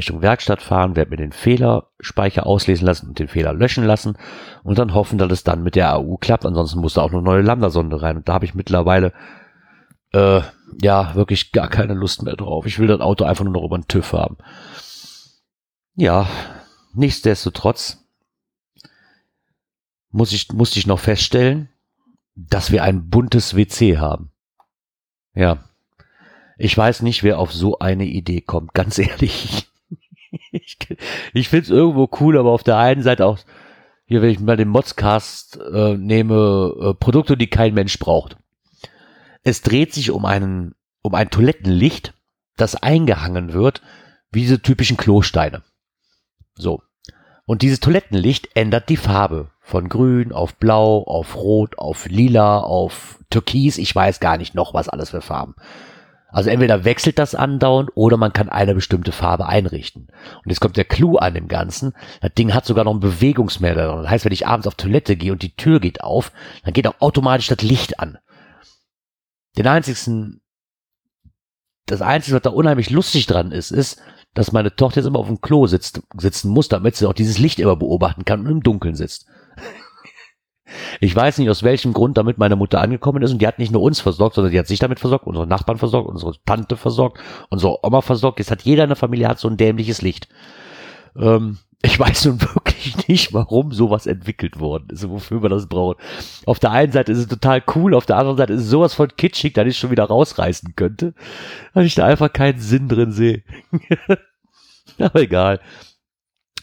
Richtung Werkstatt fahren, werde mir den Fehlerspeicher auslesen lassen und den Fehler löschen lassen und dann hoffen, dass es dann mit der AU klappt. Ansonsten muss da auch eine neue Lambda-Sonde rein. Und da habe ich mittlerweile äh, ja wirklich gar keine Lust mehr drauf. Ich will das Auto einfach nur noch über den TÜV haben. Ja, nichtsdestotrotz muss ich, musste ich noch feststellen, dass wir ein buntes WC haben. Ja. Ich weiß nicht, wer auf so eine Idee kommt, ganz <laughs> ehrlich. <laughs> ich ich finde es irgendwo cool, aber auf der einen Seite auch, hier, wenn ich mal den Modscast äh, nehme, äh, Produkte, die kein Mensch braucht. Es dreht sich um einen, um ein Toilettenlicht, das eingehangen wird, wie diese typischen Klosteine. So. Und dieses Toilettenlicht ändert die Farbe von grün auf blau, auf rot, auf lila, auf türkis. Ich weiß gar nicht noch, was alles für Farben. Also entweder wechselt das andauernd oder man kann eine bestimmte Farbe einrichten. Und jetzt kommt der Clou an dem Ganzen. Das Ding hat sogar noch einen Bewegungsmelder. Das heißt, wenn ich abends auf Toilette gehe und die Tür geht auf, dann geht auch automatisch das Licht an. Den einzigsten, das einzige, was da unheimlich lustig dran ist, ist, dass meine Tochter jetzt immer auf dem Klo sitzt, sitzen muss, damit sie auch dieses Licht immer beobachten kann und im Dunkeln sitzt. Ich weiß nicht aus welchem Grund damit meine Mutter angekommen ist und die hat nicht nur uns versorgt, sondern die hat sich damit versorgt, unsere Nachbarn versorgt, unsere Tante versorgt, unsere Oma versorgt. Jetzt hat jeder in der Familie hat so ein dämliches Licht. Ähm, ich weiß nun <laughs> wirklich nicht, warum sowas entwickelt worden ist, wofür man das braucht. Auf der einen Seite ist es total cool, auf der anderen Seite ist es sowas von kitschig, dass ich schon wieder rausreißen könnte, weil ich da einfach keinen Sinn drin sehe. <laughs> Aber egal.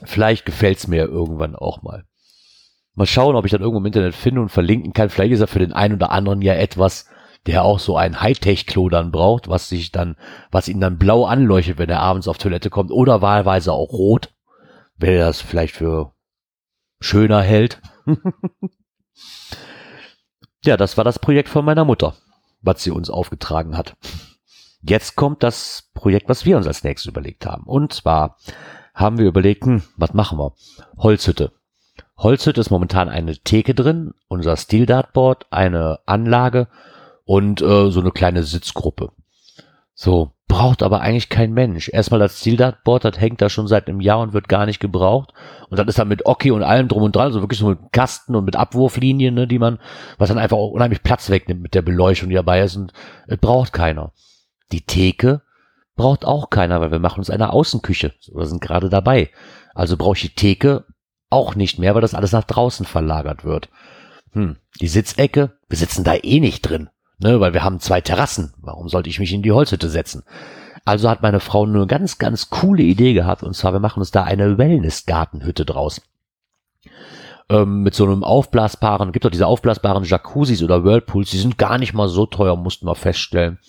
Vielleicht gefällt's mir irgendwann auch mal. Mal schauen, ob ich dann irgendwo im Internet finde und verlinken kann. Vielleicht ist er für den einen oder anderen ja etwas, der auch so ein Hightech-Klo dann braucht, was sich dann, was ihn dann blau anleuchtet, wenn er abends auf Toilette kommt oder wahlweise auch rot, wenn er das vielleicht für schöner hält. <laughs> ja, das war das Projekt von meiner Mutter, was sie uns aufgetragen hat. Jetzt kommt das Projekt, was wir uns als nächstes überlegt haben. Und zwar haben wir überlegt, hm, was machen wir? Holzhütte. Holzhütte ist momentan eine Theke drin, unser Steel Dartboard, eine Anlage und äh, so eine kleine Sitzgruppe. So, braucht aber eigentlich kein Mensch. Erstmal das Steel Dartboard, das hängt da schon seit einem Jahr und wird gar nicht gebraucht. Und dann ist dann mit Oki und allem drum und dran, also wirklich so mit Kasten und mit Abwurflinien, ne, die man, was dann einfach auch unheimlich Platz wegnimmt mit der Beleuchtung, die dabei ist und es braucht keiner. Die Theke braucht auch keiner, weil wir machen uns eine Außenküche oder sind gerade dabei. Also brauche ich die Theke auch nicht mehr, weil das alles nach draußen verlagert wird. Hm, die Sitzecke, wir sitzen da eh nicht drin, ne, weil wir haben zwei Terrassen. Warum sollte ich mich in die Holzhütte setzen? Also hat meine Frau eine ganz, ganz coole Idee gehabt, und zwar wir machen uns da eine Wellness-Gartenhütte draus. Ähm, mit so einem aufblasbaren, gibt doch diese aufblasbaren Jacuzzis oder Whirlpools, die sind gar nicht mal so teuer, mussten wir feststellen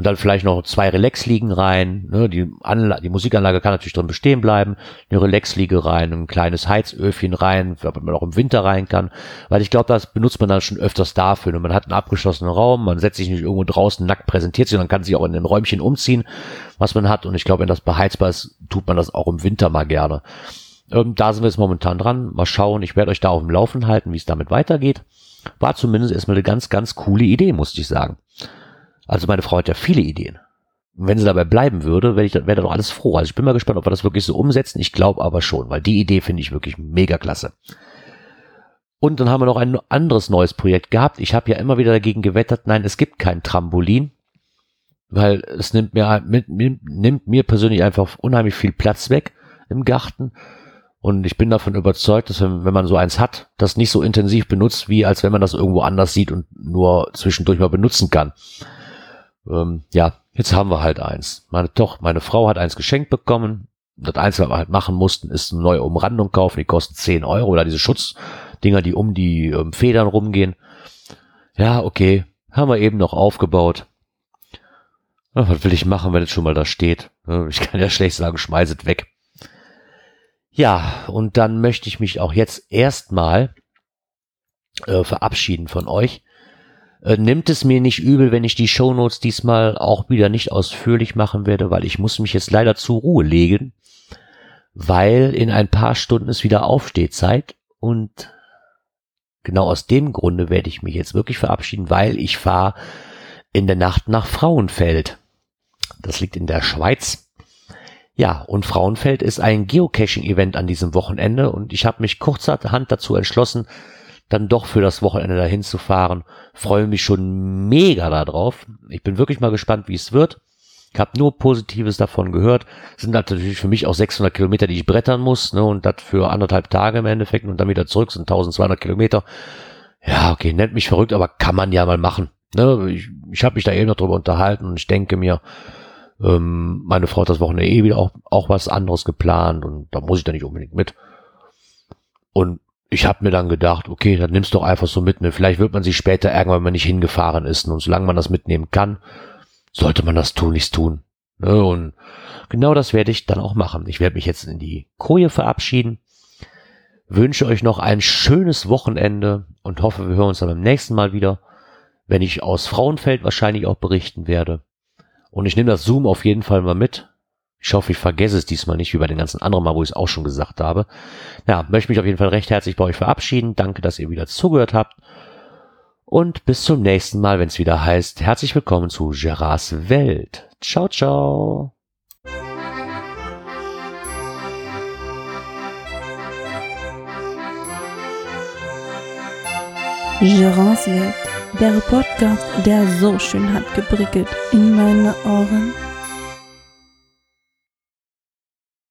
und dann vielleicht noch zwei Relax-Liegen rein. Ne? Die, Anla die Musikanlage kann natürlich drin bestehen bleiben. Eine Relax-Liege rein, ein kleines Heizöfchen rein, damit man auch im Winter rein kann. Weil ich glaube, das benutzt man dann schon öfters dafür. Und man hat einen abgeschlossenen Raum, man setzt sich nicht irgendwo draußen nackt präsentiert sich, sondern kann sich auch in den Räumchen umziehen, was man hat. Und ich glaube, wenn das beheizbar ist, tut man das auch im Winter mal gerne. Ähm, da sind wir jetzt momentan dran. Mal schauen. Ich werde euch da auf dem Laufen halten, wie es damit weitergeht. War zumindest erstmal eine ganz, ganz coole Idee, musste ich sagen. Also meine Frau hat ja viele Ideen. Wenn sie dabei bleiben würde, wäre ich wäre da doch alles froh. Also ich bin mal gespannt, ob wir das wirklich so umsetzen. Ich glaube aber schon, weil die Idee finde ich wirklich mega klasse. Und dann haben wir noch ein anderes neues Projekt gehabt. Ich habe ja immer wieder dagegen gewettert, nein, es gibt kein Trampolin, weil es nimmt mir, nimmt mir persönlich einfach unheimlich viel Platz weg im Garten. Und ich bin davon überzeugt, dass wenn, wenn man so eins hat, das nicht so intensiv benutzt, wie als wenn man das irgendwo anders sieht und nur zwischendurch mal benutzen kann ähm, ja, jetzt haben wir halt eins. Meine Tochter, meine Frau hat eins geschenkt bekommen. Das Einzige, was wir halt machen mussten, ist eine neue Umrandung kaufen. Die kosten 10 Euro oder diese Schutzdinger, die um die ähm, Federn rumgehen. Ja, okay. Haben wir eben noch aufgebaut. Ja, was will ich machen, wenn es schon mal da steht? Ich kann ja schlecht sagen, schmeißet weg. Ja, und dann möchte ich mich auch jetzt erstmal äh, verabschieden von euch. Äh, nimmt es mir nicht übel, wenn ich die Shownotes diesmal auch wieder nicht ausführlich machen werde, weil ich muss mich jetzt leider zur Ruhe legen, weil in ein paar Stunden ist wieder Aufstehzeit und genau aus dem Grunde werde ich mich jetzt wirklich verabschieden, weil ich fahre in der Nacht nach Frauenfeld. Das liegt in der Schweiz. Ja, und Frauenfeld ist ein Geocaching-Event an diesem Wochenende und ich habe mich kurzerhand dazu entschlossen, dann doch für das Wochenende dahin zu fahren. Freue mich schon mega darauf. Ich bin wirklich mal gespannt, wie es wird. Ich habe nur Positives davon gehört. Sind natürlich für mich auch 600 Kilometer, die ich brettern muss, ne, und das für anderthalb Tage im Endeffekt und dann wieder zurück sind 1200 Kilometer. Ja, okay, nennt mich verrückt, aber kann man ja mal machen. Ne, ich ich habe mich da eben noch drüber unterhalten und ich denke mir, ähm, meine Frau hat das Wochenende eh wieder auch, auch was anderes geplant und da muss ich da nicht unbedingt mit. Und ich habe mir dann gedacht, okay, dann nimmst du doch einfach so mit. Ne? Vielleicht wird man sich später ärgern, wenn man nicht hingefahren ist. Und solange man das mitnehmen kann, sollte man das tunlichst tun. Ne? Und genau das werde ich dann auch machen. Ich werde mich jetzt in die Koje verabschieden. Wünsche euch noch ein schönes Wochenende und hoffe, wir hören uns dann beim nächsten Mal wieder, wenn ich aus Frauenfeld wahrscheinlich auch berichten werde. Und ich nehme das Zoom auf jeden Fall mal mit. Ich hoffe, ich vergesse es diesmal nicht, wie bei den ganzen anderen Mal, wo ich es auch schon gesagt habe. Ja, möchte mich auf jeden Fall recht herzlich bei euch verabschieden. Danke, dass ihr wieder zugehört habt. Und bis zum nächsten Mal, wenn es wieder heißt, herzlich willkommen zu Gerards Welt. Ciao, ciao. Gérance Welt, der Podcast, der so schön hat geprickelt in meine Ohren.